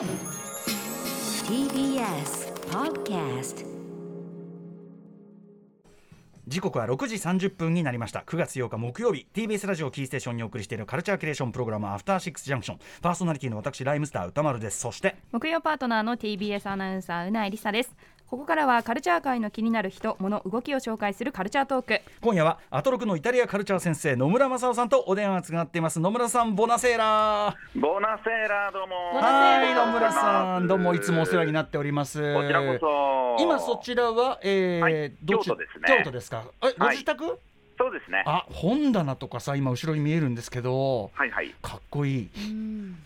TBS Podcast 時刻は6時30分になりました。9月8日木曜日 TBS ラジオキーステーションにお送りしているカルチャーキュレーションプログラムアフターシックスジャンクションパーソナリティの私ライムスター歌丸です。そして木曜パートナーの TBS アナウンサーうないりさですここからはカルチャー界の気になる人物動きを紹介するカルチャートーク今夜はアトロクのイタリアカルチャー先生野村正夫さんとお電話つながっています野村さんボナセーラーボナセーラーどうも。はい野村さんどうもいつもお世話になっておりますこちらこそ。今そちらは、えーはいどっち京都ですね京都ですか？えご自宅、そうですね。あ本棚とかさ今後ろに見えるんですけどはいはい。かっこいい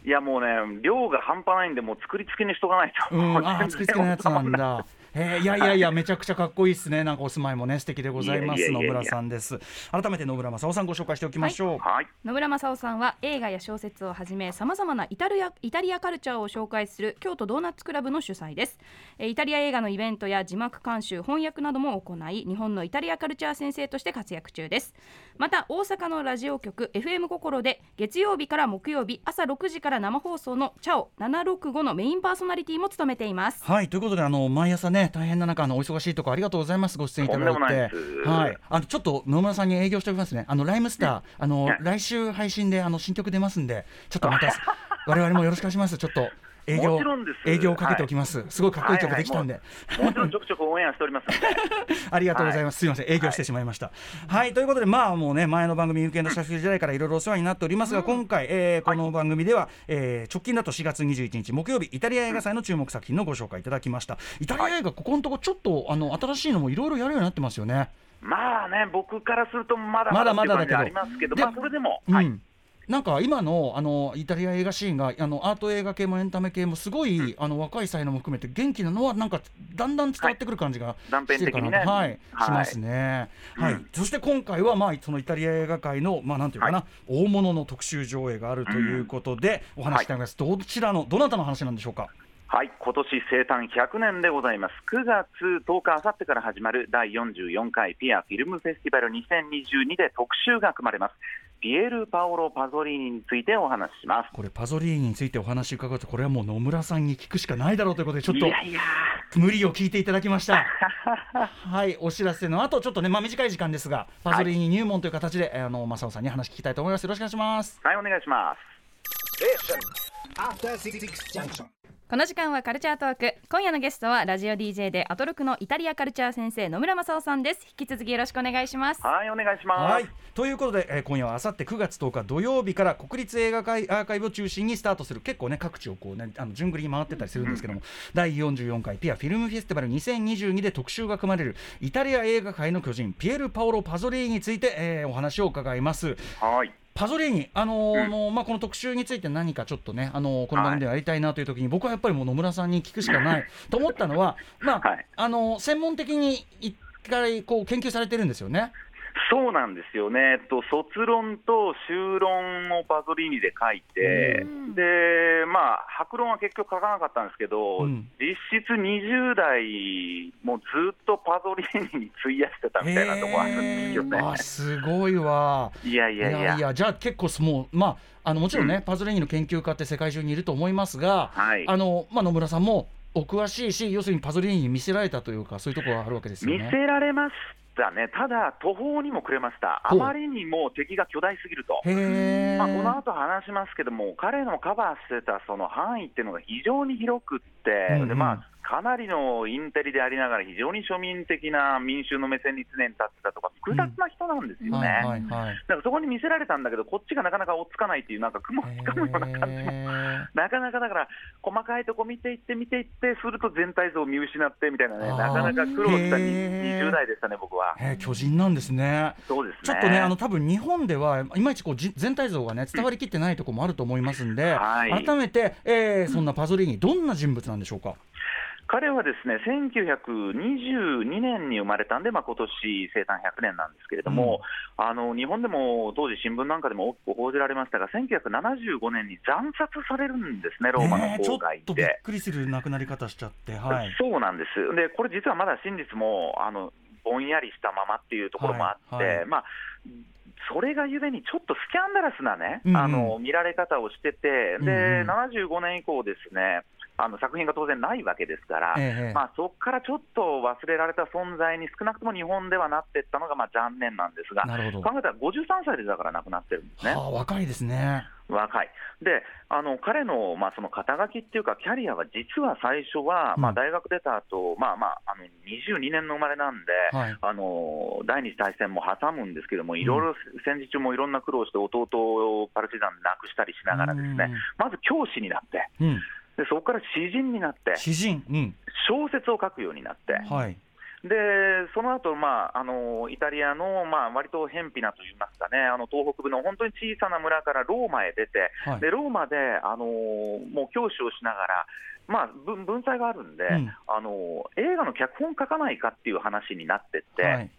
いやもうね、量が半端ないんで、もう作り付けにしとかないと。うん、あー、作り付けのやつなんだ。えー、いやいやいや、めちゃくちゃかっこいいですね。なんかお住まいもね、素敵でございます。野村さんです。改めて野村正夫さん、ご紹介しておきましょう。はい。野村正夫さんは映画や小説をはじめさまざまなイタリアイタリアカルチャーを紹介する京都ドーナツクラブの主催ですえーイタリア映画のイベントや字幕監修翻訳なども行い日本のイタリアカルチャー先生として活躍中ですまた大阪のラジオ局 FM 心で月曜日から木曜日朝6時から生放送のチャオ765のメインパーソナリティも務めていますはい、ということで、あの毎朝ね、大変な中、あのお忙しいところありがとうございます。ご出演いただいて。いはい、あのちょっと野村さんに営業しておきますね。あのライムスター、あのね来週配信であの新曲出ますんで、ちょっとまた我々もよろしくお願いします。ちょっと営業もちろんです営業をかけておきます。すごいかっこいい曲できたんで。もちろんちょくちょくオンエアしております。ありがとうございます。すみません、営業してしまいました。はい、ということで、まあ、もうね、前の番組、有権の社長時代からいろいろお世話になっておりますが、今回、えーこの番組では、えー直近だと4月21日木曜日、イタリア映画祭の注目作品のご紹介いただきました。イタリア映画、ここのところ、ちょっと、あの、新しいのもいろいろやるようになってますよね。まあね、僕からするとまだまだまだだけどありますけど、でまあそれでも。うん。はい。なんか今のあのイタリア映画シーンがあのアート映画系もエンタメ系もすごい、あの若い才能も含めて元気なのはなんかだんだん伝わってくる感じがしてるかなと、はい、はい。しますね。はい、うん。そして今回はまあそのイタリア映画界のまあなんていうかな、大物の特集上映があるということで、お話ししたいます。どちらのどなたの話なんでしょうか？はい、今年生誕100年でございます。9月10日、あさってから始まる第44回ピアフィルムフェスティバル2022で特集が組まれます。ピエール・パオロ・パゾリーニについてお話しします。これパゾリーニについてお話伺うとこれはもう野村さんに聞くしかないだろうということでちょっといやいや無理を聞いていただきました。はい、お知らせの後、ちょっとね、まあ、短い時間ですが、パズリーに入門という形で、えーあの、正雄さんに話聞きたいと思います。よろしくお願いします。はい、お願いします。この時間はカルチャートーク今夜のゲストはラジオ DJ でアトロクのイタリアカルチャー先生野村正夫さんです引き続きよろしくお願いしますはい、お願いします。はい、ということで、えー今夜はあさって9月10日土曜日から国立映画会アーカイブを中心にスタートする結構ね各地をこうねあの順繰りに回ってたりするんですけども、第44回ピアフィルムフェスティバル2022で特集が組まれるイタリア映画界の巨人ピエール・パオロ・パゾリーニについて、えーお話を伺います。はい。パゾリーニ、あのーうん。のまあ、この特集について何かちょっとね、あのーこの番組でやりたいなという時に、僕はやっぱりもう野村さんに聞くしかない。と思ったのは、まあはい。あのー専門的に一回こう研究されてるんですよね。そうなんですよね、と、卒論と修論をパゾリーニで書いて、うん。でまあ、白論は結局書かなかったんですけど、うん。実質20代、もうずっとパゾリーニに費やしてたみたいなところあるんですよね。あすごいわ。いやいやいや、じゃあ結構もう、まあ、あのもちろんね、パズリーニの研究家って世界中にいると思いますが、はい。あのまあ、野村さんもお詳しいし、要するにパズリーニに見せられたというか、そういうところがあるわけですよ見ね。せられましたね、ただ、途方にもくれました、あまりにも敵が巨大すぎると。まあ、この後話しますけども、彼のカバーしてたその範囲っていうのが非常に広くって、うんうん。でまあ、かなりのインテリでありながら、非常に庶民的な民衆の目線に常に立ってたとか、複雑な人なんですよね。はいはいはい。だからそこに見せられたんだけど、こっちがなかなか追っつかないっていう、なんか雲をつかむような感じも。なかなかだから、細かいとこ見ていって、見ていって、すると全体像を見失ってみたいなね、なかなか苦労したへー20代でしたね、僕は。巨人なんですね。そうですね。ちょっとね、あの多分日本ではいまいちこうじ全体像がね伝わりきってないところもあると思いますんで、はい改めて、えーそんなパゾリーニどんな人物なんでしょうか？彼はですね1922年に生まれたんで、まあ今年生誕100年なんですけれども、あの日本でも当時、新聞なんかでも大きく報じられましたが、1975年に惨殺されるんですね、ローマの郊外っとびっで。くりする亡くなり方しちゃって、はい。そうなんです、でこれ、実はまだ真実もあのぼんやりしたままっていうところもあって、はいはい。まあ、それがゆえに、ちょっとスキャンダラスなね、うんうん。あの見られ方をしてて、で、うんうん。75年以降ですね、あの作品が当然ないわけですから、ええまあ、そこからちょっと忘れられた存在に少なくとも日本ではなっていったのがまあ残念なんですが、考えたら53歳でだから亡くなってるんですね。はあ若いですね。若い。で、あの彼の,、まあその肩書きっていうか、キャリアは実は最初は、うん。まあ、大学出た後、まあまああの22年の生まれなんで、はい。あの第二次大戦も挟むんですけども、いろいろ戦時中もいろんな苦労して、弟をパルチザンで亡くしたりしながら、ですねうん。まず教師になって、うんでそこから詩人になって、詩人。うん。小説を書くようになって、はい。でその後、まああのイタリアの、まあ割と偏僻なといいますかね、あの東北部の本当に小さな村からローマへ出て、はい。でローマで、あのもう教師をしながら、まあ、文文才があるんで、うん。あの映画の脚本書かないかっていう話になってって、はい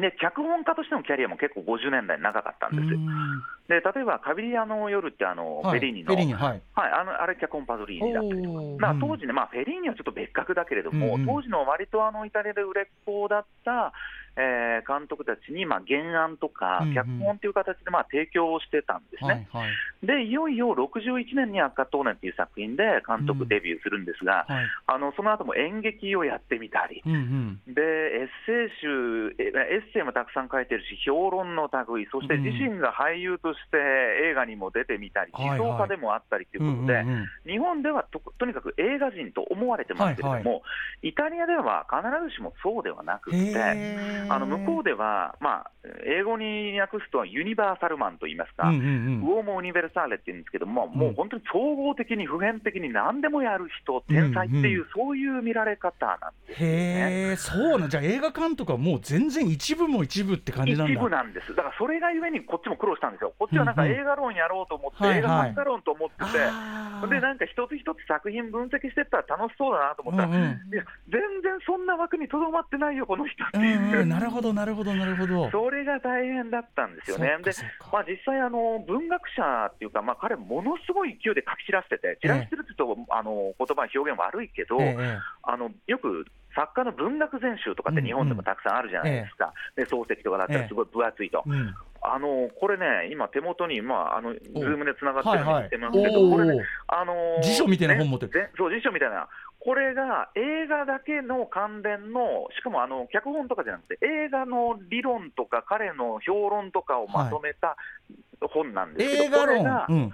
で脚本家としてのキャリアも結構50年代長かったんです。で例えば、カビリアの夜ってあの、はい。フェリーニの、ニはい。はい、あのあれ、脚本パゾリーニだったりとか。まあ、うん。当時ね、まあ、フェリーニはちょっと別格だけれども、うんうん。当時の割とあのイタリアで売れっ子だった、えー監督たちに、まあ、原案とかうんうん。脚本という形で、まあ、提供をしてたんですね。はいはい。で、いよいよ61年に赤トーネっていう作品で監督デビューするんですが、はい。あのその後も演劇をやってみたり、うんうん。でエッセイ集、えエッセイもたくさん書いてるし、評論の類、そして自身が俳優として映画にも出てみたり、思想家でもあったりということで、うんうんうん。日本ではととにかく映画人と思われてますけれども、はいはイタリアでは必ずしもそうではなくて、あの向こうでは、まあ、英語に訳すとユニバーサルマンと言いますか、うんうんうん。ウオーモ・ユニベルサーレって言うんですけども、もう本当に総合的に普遍的に何でもやる人、天才っていう、うんそういう見られ方なんですよね。へえそうなんじゃあ映画監督はもう全然一部も一部って感じなんだ。一部なんです、だからそれがゆえにこっちも苦労したんですよ、こっちはなんかうんうん映画論やろうと思って、はいはい。映画作家論と思ってて、あーでなんか一つ一つ作品分析してったら楽しそうだなと思ったら、うんうんいや全然そんな枠にとどまってないよ、この人ってういう。んうんなるほどなるほどなるほど。それが大変だったんですよね。でまあ、実際あの、文学者っていうか、まあ、彼、ものすごい勢いで書き散らしてて、散らしてるって言うと、あの言葉表現悪いけど、ええあのよく作家の文学全集とかって日本でもたくさんあるじゃないですか、で漱石とかだったらすごい分厚いと。うん。あのこれね、今、手元に、まあ、あのズームでつながってるのに見てますけど、これね、あのー辞書みたいな本持ってる。そう、辞書みたいな、これが映画だけの関連の、しかもあの脚本とかじゃなくて、映画の理論とか、彼の評論とかをまとめた本なんですけど、映画論これが、うん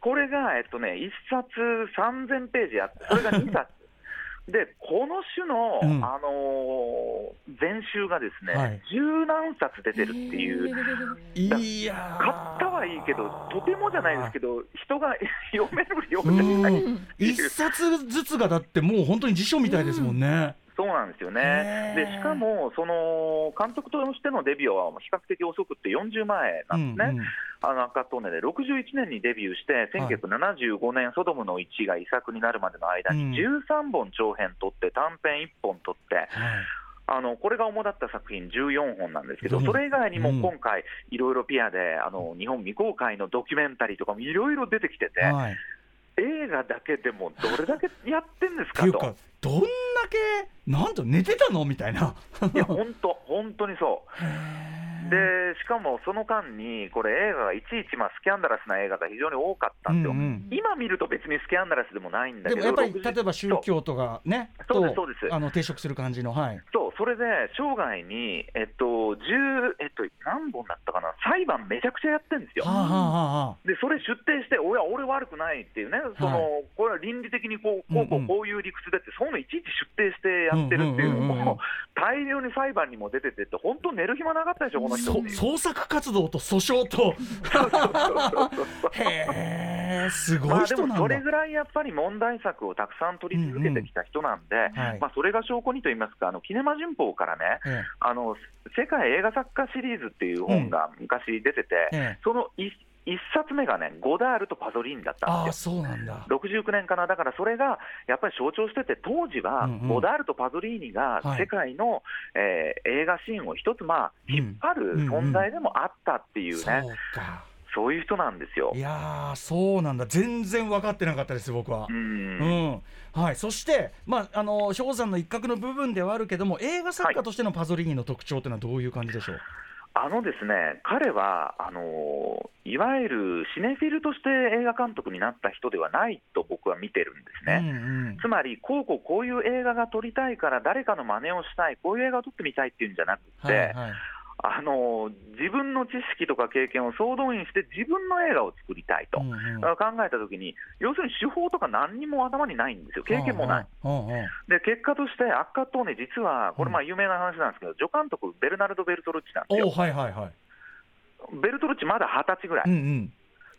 これが、えっとね、1冊3000ページあって、それが2冊。でこの種の、うん。あのー全集がですね、はい。十何冊出てるっていう、いやー。買ったはいいけど、とてもじゃないですけど、人が 読める量じゃない一冊ずつがだってもう本当に辞書みたいですもんね。そうなんですよへね。ー。でしかも、その監督としてのデビューは比較的遅くって40前なんですね。うんうん。あの赤トーネで61年にデビューして、1975年、ソドムの1が遺作になるまでの間うん。に13本長編撮って、短編1本撮って、はい。あのこれが主だった作品14本なんですけど、うんそれ以外にもうん。今回、いろいろピアであの日本未公開のドキュメンタリーとかもいろいろ出てきてて、はい映画だけでもどれだけやってんですかと。どんだけなんと寝てたのみたいな。いや、本当、本当にそう。で、しかもその間に、これ、映画がいちいち、まあ、スキャンダラスな映画が非常に多かったんですよ。うんうん。今見ると別にスキャンダラスでもないんだけど、でもやっぱり60例えば宗教とかねそう。ですとそうです。あの抵触する感じのはい。そう、それで生涯に、えっと、10、えっと、何本だったかな、裁判めちゃくちゃやってるんですよ。はあはあで、それ出廷して、おや、俺悪くないっていうね、その、これは倫理的にこう、こうこうん。うんうこういう理屈でって、そういうのいちいち出廷してやってるっていうのうんうんうんうんも、大量に裁判にも出ててって、本当寝る暇なかったでしょ、この。創作活動と訴訟と。へえすごまあでい人なんだ、もそれぐらいやっぱり問題作をたくさん取り続けてきた人なんで、はい。まあ、それが証拠にといいますか、あのキネマ旬報からね、え。あの世界映画作家シリーズっていう本が昔出てて、ええ。その一一冊目がね、ゴダールとパゾリーニだったんああですよ。そうなんだ。69年かな、だからそれがやっぱり象徴してて、当時はうんうん。ゴダールとパゾリーニがはい。世界の、えー映画シーンを一つ、まあ、うん。引っ張る存在でもあったっていうね、そうか。そういう人なんですよ。い。やーそうなんだ。全然分かってなかったです僕は。う。ん。うん。はい、そして、まあ、あの氷山の一角の部分ではあるけども映画作家としてのパゾリーニの特徴というのはどういう感じでしょう、あのですね、彼はあのいわゆるシネフィルとして映画監督になった人ではないと僕は見てるんですね。うんうんつまり、こうこうこういう映画が撮りたいから、誰かの真似をしたい、こういう映画を撮ってみたいっていうんじゃなくて、はいはいあの自分の知識とか経験を総動員して、自分の映画を作りたいと、うんうん。考えたときに、要するに手法とか何にも頭にないんですよ、経験もない。うんうん。で結果として、悪化とね、実は、これ、まあ有名な話なんですけど、助監督、ベルナルド・ベルトルッチなんですよ。おはいはいはい。ベルトルッチ、まだ二十歳ぐらい。うんうん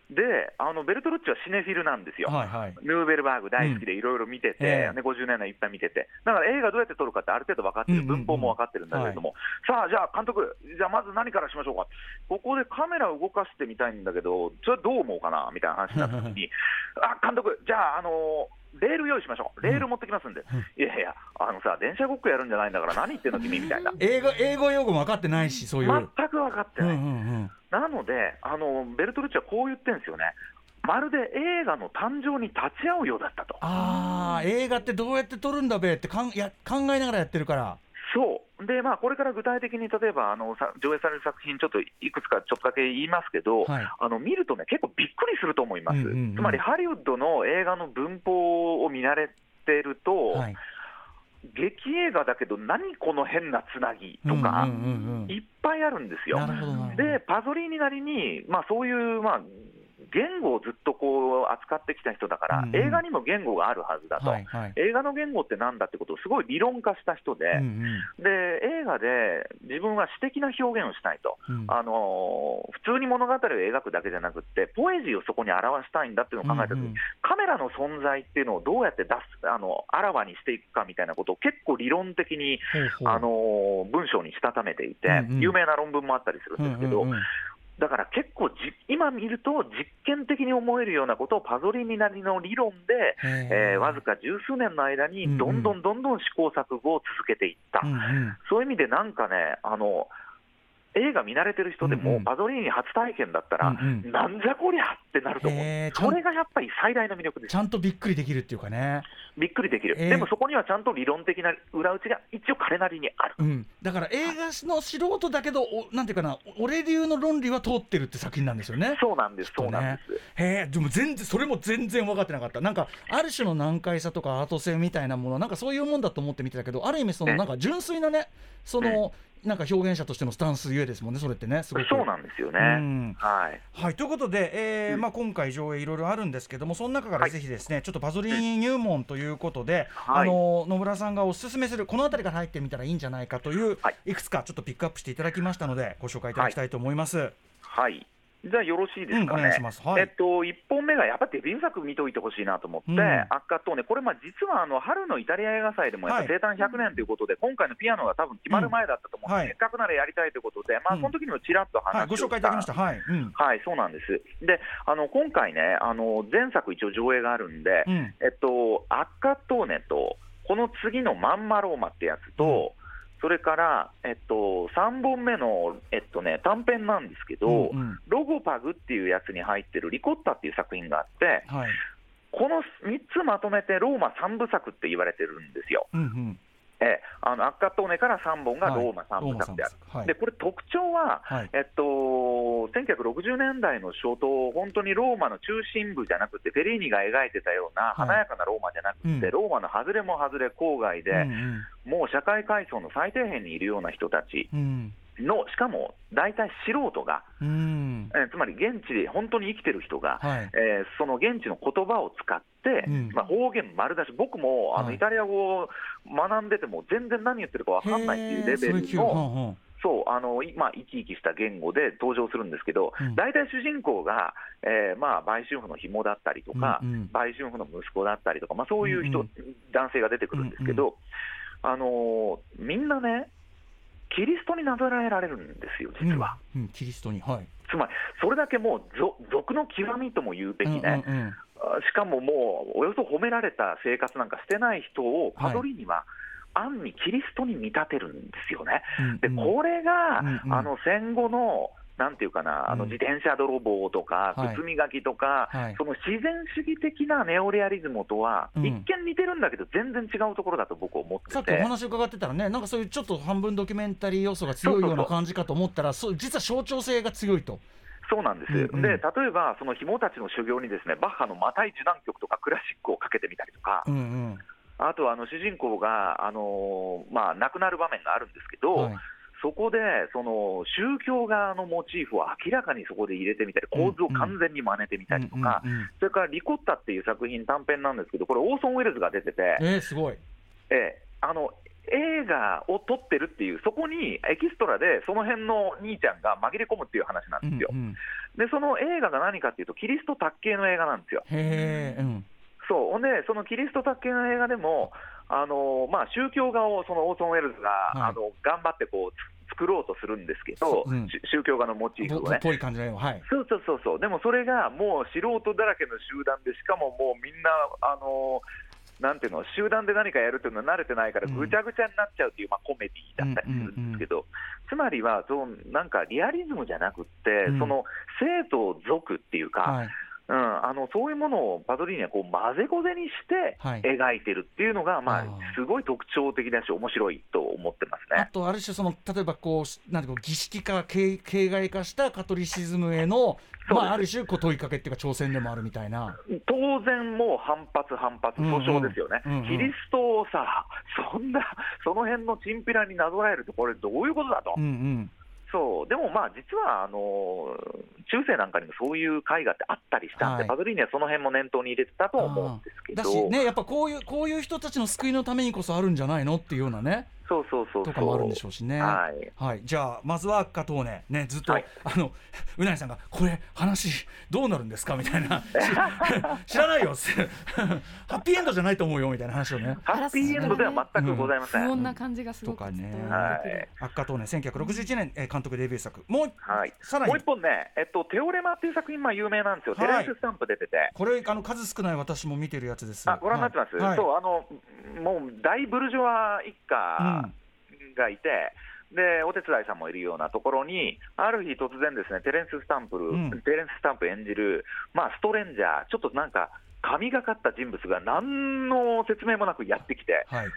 であのベルトルッチはシネフィルなんですよ。はいはい。ヌーベルバーグ大好きでいろいろ見てて、うん。ええね、50年代いっぱい見てて、だから映画どうやって撮るかってある程度分かってる、文法も分かってるんだけれども、さあ、じゃあ監督、じゃあまず何からしましょうか、ここでカメラを動かしてみたいんだけど、それはどう思うかな？みたいな話になった時に、あ監督、じゃあ、あのレール用意しましょう、レール持ってきますんで、いやいや、あのさ、電車ごっこやるんじゃないんだから、何言ってんの、君みたいな、英語英語用語も分かってないしそういう、全く分かってうんうない。んうん。なので、あのベルトルッチはこう言ってるんですよね、まるで映画の誕生に立ち会うようだったと。ああ映画ってどうやって撮るんだべってかんや考えながらやってるから。そうで、まあ、これから具体的に例えばあのさ上映される作品、ちょっといくつかちょっとだけ言いますけど、はい。あの見るとね、結構びっくりすると思います、うんうんうん。つまりハリウッドの映画の文法を見慣れてると、はい。劇映画だけど、何この変なつなぎとか、うんうんうんうん。いっぱいあるんですよ。で、パゾリーニなりに、まあ、そういう、まあ、言語をずっとこう扱ってきた人だから、うんうん。映画にも言語があるはずだと、はいはい。映画の言語ってなんだってことをすごい理論化した人で、うんうん。で映画で自分は詩的な表現をしたいと、うん。あのー普通に物語を描くだけじゃなくって、ポエジーをそこに表したいんだっていうのを考えたときに、うんうん。カメラの存在っていうのをどうやって出すあのあらわにしていくかみたいなことを結構理論的に、あのー文章にしたためていて、うんうん。有名な論文もあったりするんですけど、うんうんうんだから結構じ、今見ると実験的に思えるようなことをパゾリーニなりの理論で、えーわずか十数年の間に、どんどんどんどん試行錯誤を続けていった。うんうん。そういう意味でなんかね、あの映画見慣れてる人でも、パゾリーニ初体験だったら、うんうん。なんじゃこりゃってなると思う。それがやっぱり最大の魅力です。ち。ゃんとびっくりできるっていうかね、びっくりできる、えー。でもそこにはちゃんと理論的な裏打ちが一応彼なりにある。うん、だから映画の素人だけど、おなんていうかな俺流の論理は通ってるって作品なんですよね。そうなんです、ね。そうなんです。へえでも全然それも全然分かってなかった。なんかある種の難解さとかアート性みたいなものなんかそういうもんだと思って見てたけどある意味そのえなんか純粋なねそのなんか表現者としてのスタンスゆえですもんねそれってねすごくそうなんですよね。うんはい。はいということで、えーうんまあ、今回上映いろいろあるんですけどもその中からはいぜひですね、ちょっとパゾリーニ入門ということで、はいあの野村さんがおすすめするこの辺りから入ってみたらいいんじゃないかという、はいい、くつかちょっとピックアップしていただきましたのでご紹介いただきたいと思います。はい。じゃあよろしいですかね。えっと、1本目がやっぱデビュー作見といてほしいなと思って、うん。悪化とね、これ、まあ実はあの春のイタリア映画祭でもやっぱはい。生誕100年ということで、今回のピアノが多分決まる前だったと思うんで、うん。はいせっかくならやりたいということで、まあうん。その時にもちらっと話をはい、ご紹介いただきました。はい、うん。はい、そうなんです。で、あの今回ね、あの前作一応上映があるんで、うん。えっと、アッカトーネと、この次のまんまローマってやつと、それから、えっと、3本目の、えっとね、短編なんですけど、うんうん。ロゴパグっていうやつに入ってるリコッタっていう作品があって、はい。この3つまとめてローマ3部作って言われてるんですよ。うんうんええあのアッカトーネから3本がはい。ローマ3部作である。ローマ三部作。はい。で、これ特徴は、はい。えっと、1960年代の初頭、本当にローマの中心部じゃなくて、フェリーニが描いてたようなはい。華やかなローマじゃなくて、うん。ローマの外れも外れ郊外で、うん。もう社会階層の最底辺にいるような人たち。うんの、しかも大体素人が、うん。えーつまり現地で本当に生きてる人が、はい。えーその現地の言葉を使って、うん。まあ、方言丸出し、僕もあの、はい。イタリア語を学んでても、全然何言ってるか分かんないっていうレベルの、そうあのいまあ、生き生きした言語で登場するんですけど、うん。大体主人公が、えーまあ、売春婦の紐だったりとか、うんうん。売春婦の息子だったりとか、まあ、そういう人、うん男性が出てくるんですけど、あのーみんなね、キリストになぞらえられるんですよ、実は。うんうんキリストにはい。つまり、それだけもうぞ俗の極みとも言うべきね、うんうんうん。あしかももう、およそ褒められた生活なんかしてない人を、パドリーニは、暗にキリストに見立てるんですよね。で、これが、うんうん。あの戦後のなんていうかな、あのうん自転車泥棒とか、はい。靴磨きとか、はい。その自然主義的なネオレアリズムとは、うん。一見似てるんだけど、全然違うところだと僕は思ってて。さっきお話伺ってたらね、なんかそういうちょっと半分ドキュメンタリー要素が強いような感じかと思ったら、そう。実は象徴性が強いと。そうなんです、うんうん。で例えば、その紐たちの修行にですねバッハのマタイ受難曲とかクラシックをかけてみたりとか、うんうん。あとはあの主人公が、あのーまあ、亡くなる場面があるんですけど、はいそこでその宗教側のモチーフを明らかにそこで入れてみたり、構図を完全に真似てみたりとか、それからリコッタっていう作品、短編なんですけど、これ、オーソン・ウェルズが出てて、えー、すごい。ええあの映画を撮ってるっていう、そこにエキストラでその辺の兄ちゃんが紛れ込むっていう話なんですよ。うんうんで、その映画が何かっていうと、キリスト卓系の映画なんですよ。へえ、うん。そう、ほんで、そのキリスト卓系の映画でも、あのまあ、宗教画をそのオーソン・ウェルズが、はいあの頑張ってこうつ作ろうとするんですけど、そううんし宗教画のモチーフをね。ぽい感じの絵をはい。そうそうそうそう、でもそれがもう素人だらけの集団で、しかももうみんな、あのなんていうの、集団で何かやるっていうのは慣れてないから、うんぐちゃぐちゃになっちゃうっていう、まあ、コメディだったりするんですけど、つまりはそう、なんかリアリズムじゃなくって、うんその生と俗っていうか、はい。うん、あのそういうものをパドリーニはこう混ぜこぜにしてはい。描いてるっていうのが、まああー、すごい特徴的だし、面白いと思ってますね。あとある種その例えばこうなんていうか儀式化形形骸化したカトリシズムへのす。まあある種こう問いかけっていうか挑戦でもあるみたいな。当然、もう反発、反発、うんうん。訴訟ですよね、うんうん。キリストをさ、そんな、その辺のチンピラになぞらえると、これ、どういうことだと、うんうん。そう。でもまあ、実はあの中世なんかにもそういう絵画ってあったりしたんで、はい。パドリーニはその辺も念頭に入れてたと思うんですけど、だしねやっぱこういうこういう人たちの救いのためにこそあるんじゃないのっていうようなねそうそうそう。とかもあるんでしょうしね。はい。はい、じゃあまずは赤トーネねずっと、はい。あのうなぎさんがこれ話どうなるんですか？みたいな。知 知らないよ。ハッピーエンドじゃないと思うよみたいな話をね。ハッピーエンドでは全くございません。不穏な感じがすごくとかね伝はわってくる。い。赤トーネ1961年、えー監督デビュー作。もうはい、さらに。もう一本ね、えっと、テオレマっていう作品、まあ、有名なんですよ、はい。テレンス・スタンプ出てて、これあの数少ない私も見てるやつです。あご覧になってます、はい。はい。そうあのもう大ブルジョワ一家がいて、でお手伝いさんもいるようなところに、ある日突然、ですねテレンス・スタンプル、うん。テレンス・スタンプ演じる、まあ、ストレンジャー、ちょっとなんか、神がかった人物が何の説明もなくやってきて、はい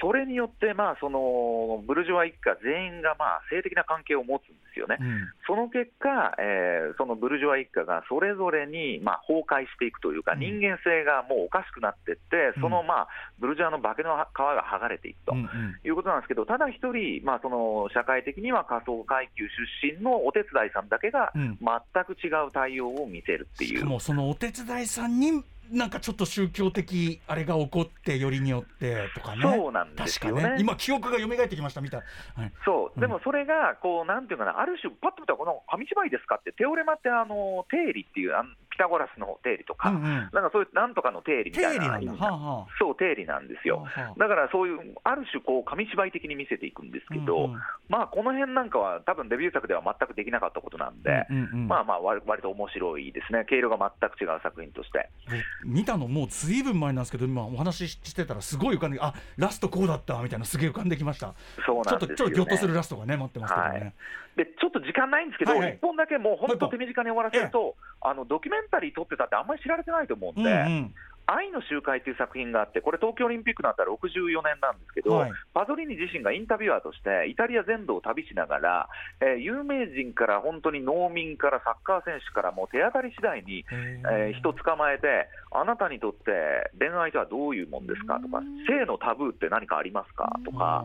それによって、まあ、そのブルジョワ一家全員が、まあ、性的な関係を持つんですよね。うん。その結果、えーそのブルジョワ一家がそれぞれに、まあ、崩壊していくというか、うん。人間性がもうおかしくなっていって、その、うんまあ、ブルジョワの化けの皮が剥がれていくと。うんうん。いうことなんですけど、ただ一人、まあ、その社会的には仮想階級出身のお手伝いさんだけが、うん。全く違う対応を見せるっていしかう、もそのお手伝いさんになんかちょっと宗教的あれが起こってよりによってとかね。そうなんですよね。確かね。今記憶が蘇ってきましたみたい、はい、そう。うん。でもそれがこう、なんていうかな、ある種、パッと見たら、この紙芝居ですかって、テオレマってあの定理っていう、ピタゴラスの定理とか、うんうん。なんかそういうなんとかの定理み定たいな理なはあはそう、定理なんですよ。あはあはあ。だからそういう、ある種こう、紙芝居的に見せていくんですけど、うんうん。まあ、この辺なんかは、多分デビュー作では全くできなかったことなんで、うんうん。うんまあまあ、割割と面白いですね、毛色が全く違う作品として。僕見たのもうずいぶん前なんですけど今お話ししてたらすごい浮かんであラストこうだったみたいなすげえ浮かんできました。そうちょっとなんですよ、ね。ちょっとギョッとするラストがね待ってますけどね、はいでちょっと時間ないんですけど、一、はいはい。本だけもう本当手短に終わらせると、あのドキュメンタリー撮ってたってあんまり知られてないと思うんで、うんうん。愛の集会という作品があって、これ、東京オリンピックになったら64年なんですけど、はい。パゾリーニ自身がインタビュアーとして、イタリア全土を旅しながら、えー有名人から本当に農民からサッカー選手から、もう手当たり次第に、へえー人捕まえて、あなたにとって恋愛とはどういうもんですかとか、性のタブーって何かありますかとか。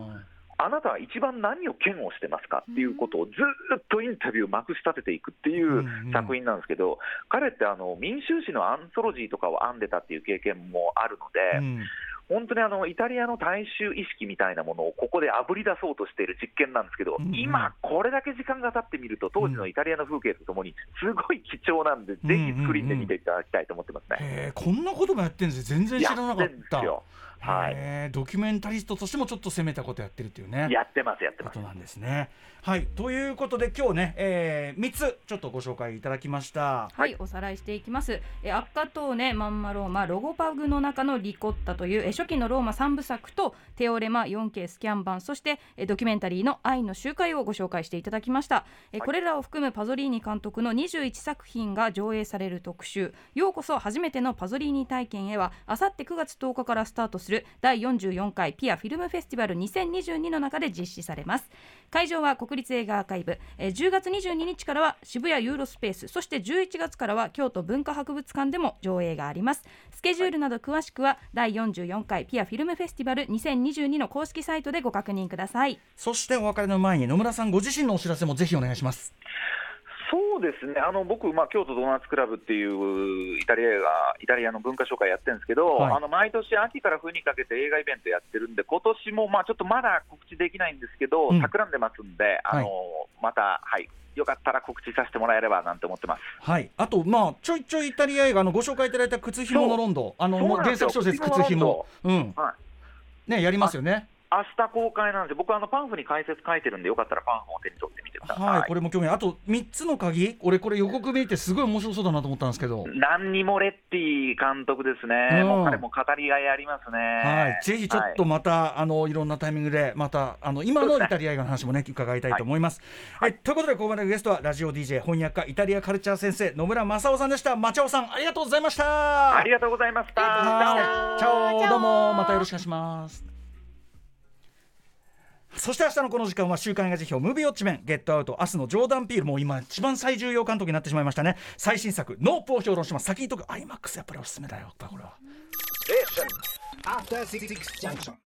あなたは一番何を嫌悪してますかっていうことをずっとインタビューをまくし立てていくっていう作品なんですけど、彼ってあの民衆史のアンソロジーとかを編んでたっていう経験もあるので、うん。本当にあのイタリアの大衆意識みたいなものをここであぶり出そうとしている実験なんですけど、今、これだけ時間が経ってみると、当時のイタリアの風景とともに、すごい貴重なんで、ぜひスクリーンで見ていただきたいと思ってますね。こんなこともやってるんですよ全然知らなかっやってんですたよはいドキュメンタリストとしてもちょっと攻めたことやってるっていうねやってます、やってますこと。なんですね。はいということで今日ね、えー、3つちょっとご紹介いただきました。はい、おさらいしていきます。え赤トーネ、マンマローマ、ロゴパグの中のリコッタというえ初期のローマ三部作とテオレマ 4K スキャン版、そしてえドキュメンタリーの愛の集会をご紹介していただきました。えこれらを含むパゾリーニ監督の21作品が上映される特集。ようこそ初めてのパゾリーニ体験へは、あさって9月10日からスタートする第44回ピアフィルムフェスティバル2022の中で実施されます。会場は国立映画アーカイブ、えー10月22日からは渋谷ユーロスペースそして11月からは京都文化博物館でも上映がありますスケジュールなど詳しくは第44回ピアフィルムフェスティバル2022の公式サイトでご確認くださいそしてお別れの前に野村さんご自身のお知らせもぜひお願いします。そうですね、あの僕、まあ、京都ドーナツクラブっていうイタリア映画、イタリアの文化紹介やってるんですけど、はい。あの毎年秋から冬にかけて映画イベントやってるんで、今年もまあちょっとまだ告知できないんですけど、うん。企んでますんで、あのまた、はい、よかったら告知させてもらえればなんて思ってます。はい、あとまあちょいちょいイタリア映画のご紹介いただいた靴ひものロンドあの原作小説靴ひもうん。はい。ねやりますよね。明日公開なんで、僕はあのパンフに解説書いてるんで、よかったらパンフを手に取ってみてください。はい、これも興味あと三つの鍵俺これ予告見てすごい面白そうだなと思ったんですけど。何にもレッティ監督ですね、うんもう彼も語りがいありますね。はい、ぜひちょっとまた、あのいろんなタイミングでまたあの今のイタリア映画の話もね 伺いたいと思います。はい、ということでここまでのゲストはラジオ DJ 翻訳家イタリアカルチャー先生野村正夫さんでした。マチャオさんありがとうございました。ありがとうございました。はいチャオどうもまたよろしくお願いします。そして明日のこの時間は週刊映画辞表ムービーウォッチメンゲットアウト明日のジョーダン・ピールもう今一番最重要監督になってしまいましたね。最新作ノープを評論します。先に解くアイマックスやっぱりおすすめだよこれは。After Six Junction.